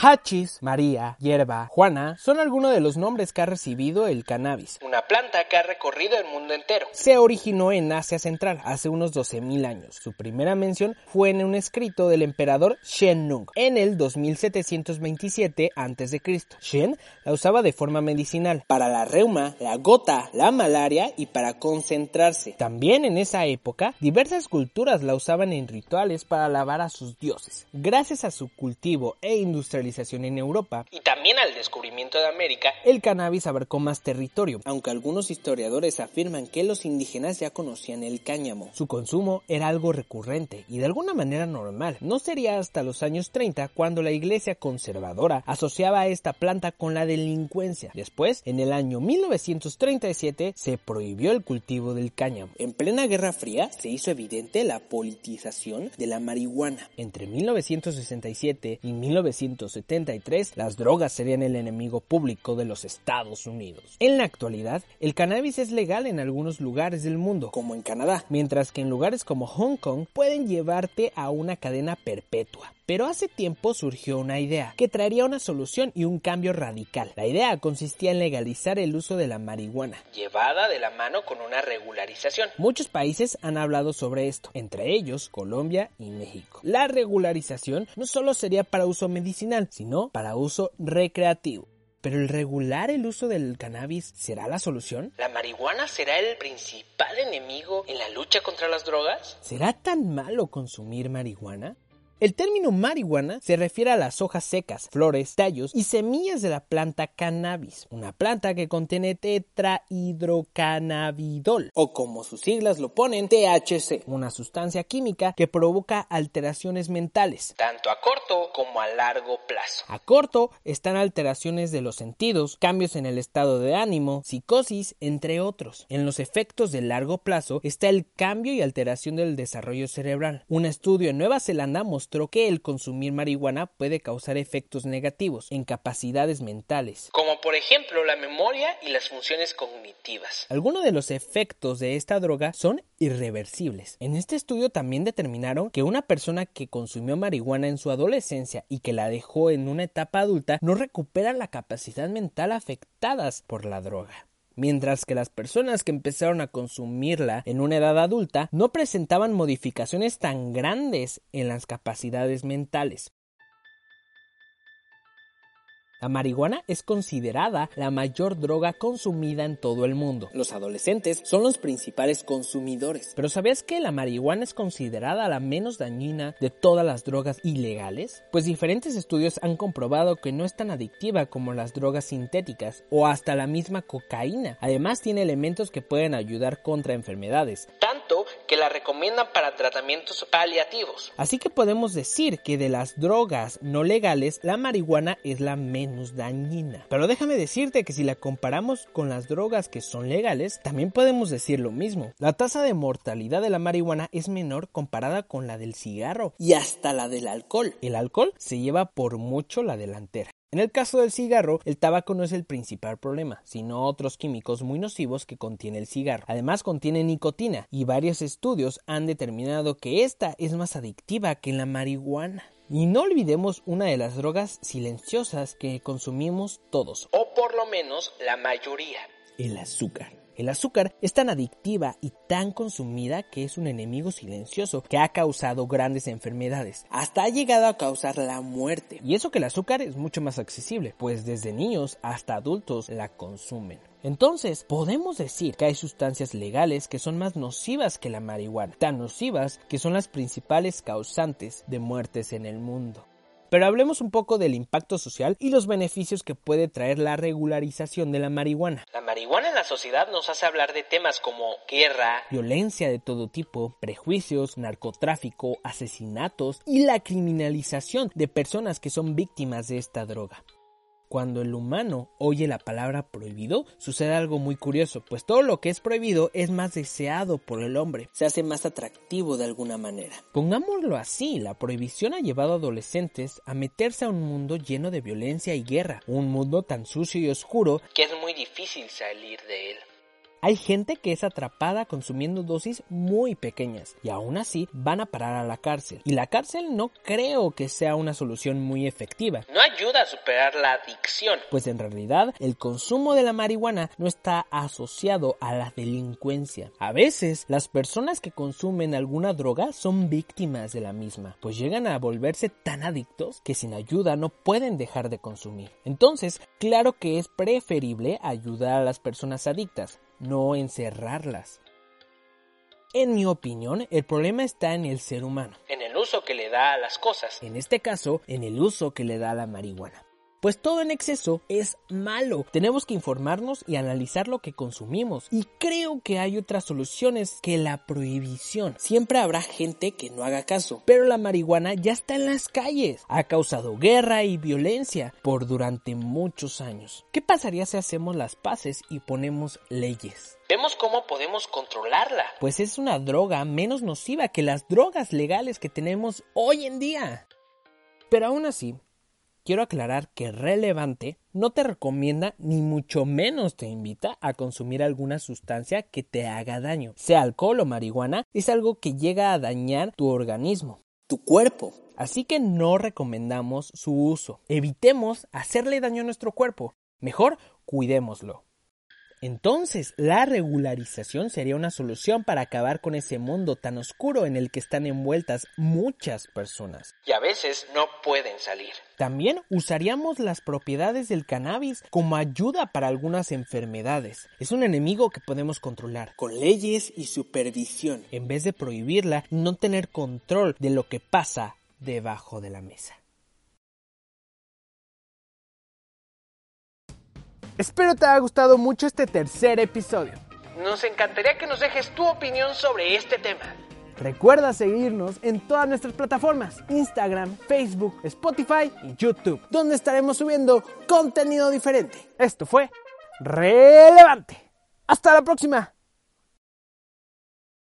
Hachis, María, Hierba, Juana son algunos de los nombres que ha recibido el cannabis, una planta que ha recorrido el mundo entero. Se originó en Asia Central hace unos 12.000 años. Su primera mención fue en un escrito del emperador Shen Nung en el 2727 a.C. Shen la usaba de forma medicinal para la reuma, la gota, la malaria y para concentrarse. También en esa época, diversas culturas la usaban en rituales para alabar a sus dioses. Gracias a su cultivo e industrialización en Europa y también al descubrimiento de América, el cannabis abarcó más territorio, aunque algunos historiadores afirman que los indígenas ya conocían el cáñamo. Su consumo era algo recurrente y de alguna manera normal. No sería hasta los años 30 cuando la iglesia conservadora asociaba a esta planta con la delincuencia. Después, en el año 1937, se prohibió el cultivo del cáñamo. En plena Guerra Fría se hizo evidente la politización de la marihuana. Entre 1967 y 1970 73, las drogas serían el enemigo público de los Estados Unidos. En la actualidad, el cannabis es legal en algunos lugares del mundo, como en Canadá, mientras que en lugares como Hong Kong pueden llevarte a una cadena perpetua. Pero hace tiempo surgió una idea que traería una solución y un cambio radical. La idea consistía en legalizar el uso de la marihuana, llevada de la mano con una regularización. Muchos países han hablado sobre esto, entre ellos Colombia y México. La regularización no solo sería para uso medicinal, sino para uso recreativo. Pero el regular el uso del cannabis será la solución? ¿La marihuana será el principal enemigo en la lucha contra las drogas? ¿Será tan malo consumir marihuana? El término marihuana se refiere a las hojas secas, flores, tallos y semillas de la planta cannabis, una planta que contiene tetrahidrocannabidol, o como sus siglas lo ponen, THC, una sustancia química que provoca alteraciones mentales, tanto a corto como a largo plazo. A corto están alteraciones de los sentidos, cambios en el estado de ánimo, psicosis, entre otros. En los efectos de largo plazo está el cambio y alteración del desarrollo cerebral. Un estudio en Nueva Zelanda mostró que el consumir marihuana puede causar efectos negativos en capacidades mentales, como por ejemplo la memoria y las funciones cognitivas. Algunos de los efectos de esta droga son irreversibles. En este estudio también determinaron que una persona que consumió marihuana en su adolescencia y que la dejó en una etapa adulta no recupera la capacidad mental afectadas por la droga mientras que las personas que empezaron a consumirla en una edad adulta no presentaban modificaciones tan grandes en las capacidades mentales. La marihuana es considerada la mayor droga consumida en todo el mundo. Los adolescentes son los principales consumidores. Pero ¿sabías que la marihuana es considerada la menos dañina de todas las drogas ilegales? Pues diferentes estudios han comprobado que no es tan adictiva como las drogas sintéticas o hasta la misma cocaína. Además tiene elementos que pueden ayudar contra enfermedades, que la recomiendan para tratamientos paliativos. Así que podemos decir que de las drogas no legales, la marihuana es la menos dañina. Pero déjame decirte que si la comparamos con las drogas que son legales, también podemos decir lo mismo. La tasa de mortalidad de la marihuana es menor comparada con la del cigarro y hasta la del alcohol. El alcohol se lleva por mucho la delantera. En el caso del cigarro, el tabaco no es el principal problema, sino otros químicos muy nocivos que contiene el cigarro. Además contiene nicotina y varios estudios han determinado que esta es más adictiva que la marihuana. Y no olvidemos una de las drogas silenciosas que consumimos todos, o por lo menos la mayoría, el azúcar. El azúcar es tan adictiva y tan consumida que es un enemigo silencioso que ha causado grandes enfermedades, hasta ha llegado a causar la muerte. Y eso que el azúcar es mucho más accesible, pues desde niños hasta adultos la consumen. Entonces, podemos decir que hay sustancias legales que son más nocivas que la marihuana, tan nocivas que son las principales causantes de muertes en el mundo. Pero hablemos un poco del impacto social y los beneficios que puede traer la regularización de la marihuana. La marihuana en la sociedad nos hace hablar de temas como guerra, violencia de todo tipo, prejuicios, narcotráfico, asesinatos y la criminalización de personas que son víctimas de esta droga. Cuando el humano oye la palabra prohibido, sucede algo muy curioso, pues todo lo que es prohibido es más deseado por el hombre, se hace más atractivo de alguna manera. Pongámoslo así, la prohibición ha llevado a adolescentes a meterse a un mundo lleno de violencia y guerra, un mundo tan sucio y oscuro que es muy difícil salir de él. Hay gente que es atrapada consumiendo dosis muy pequeñas y aún así van a parar a la cárcel. Y la cárcel no creo que sea una solución muy efectiva. No ayuda a superar la adicción. Pues en realidad el consumo de la marihuana no está asociado a la delincuencia. A veces las personas que consumen alguna droga son víctimas de la misma, pues llegan a volverse tan adictos que sin ayuda no pueden dejar de consumir. Entonces, claro que es preferible ayudar a las personas adictas, no encerrarlas. En mi opinión, el problema está en el ser humano. En el uso que le da a las cosas. En este caso, en el uso que le da a la marihuana. Pues todo en exceso es malo. Tenemos que informarnos y analizar lo que consumimos. Y creo que hay otras soluciones que la prohibición. Siempre habrá gente que no haga caso. Pero la marihuana ya está en las calles. Ha causado guerra y violencia por durante muchos años. ¿Qué pasaría si hacemos las paces y ponemos leyes? Vemos cómo podemos controlarla. Pues es una droga menos nociva que las drogas legales que tenemos hoy en día. Pero aún así, quiero aclarar que Relevante no te recomienda ni mucho menos te invita a consumir alguna sustancia que te haga daño. Sea alcohol o marihuana, es algo que llega a dañar tu organismo, tu cuerpo. Así que no recomendamos su uso. Evitemos hacerle daño a nuestro cuerpo. Mejor cuidémoslo. Entonces, la regularización sería una solución para acabar con ese mundo tan oscuro en el que están envueltas muchas personas. Y a veces no pueden salir. También usaríamos las propiedades del cannabis como ayuda para algunas enfermedades. Es un enemigo que podemos controlar con leyes y supervisión, en vez de prohibirla no tener control de lo que pasa debajo de la mesa. Espero te haya gustado mucho este tercer episodio. Nos encantaría que nos dejes tu opinión sobre este tema. Recuerda seguirnos en todas nuestras plataformas, Instagram, Facebook, Spotify y YouTube, donde estaremos subiendo contenido diferente. Esto fue relevante. Hasta la próxima.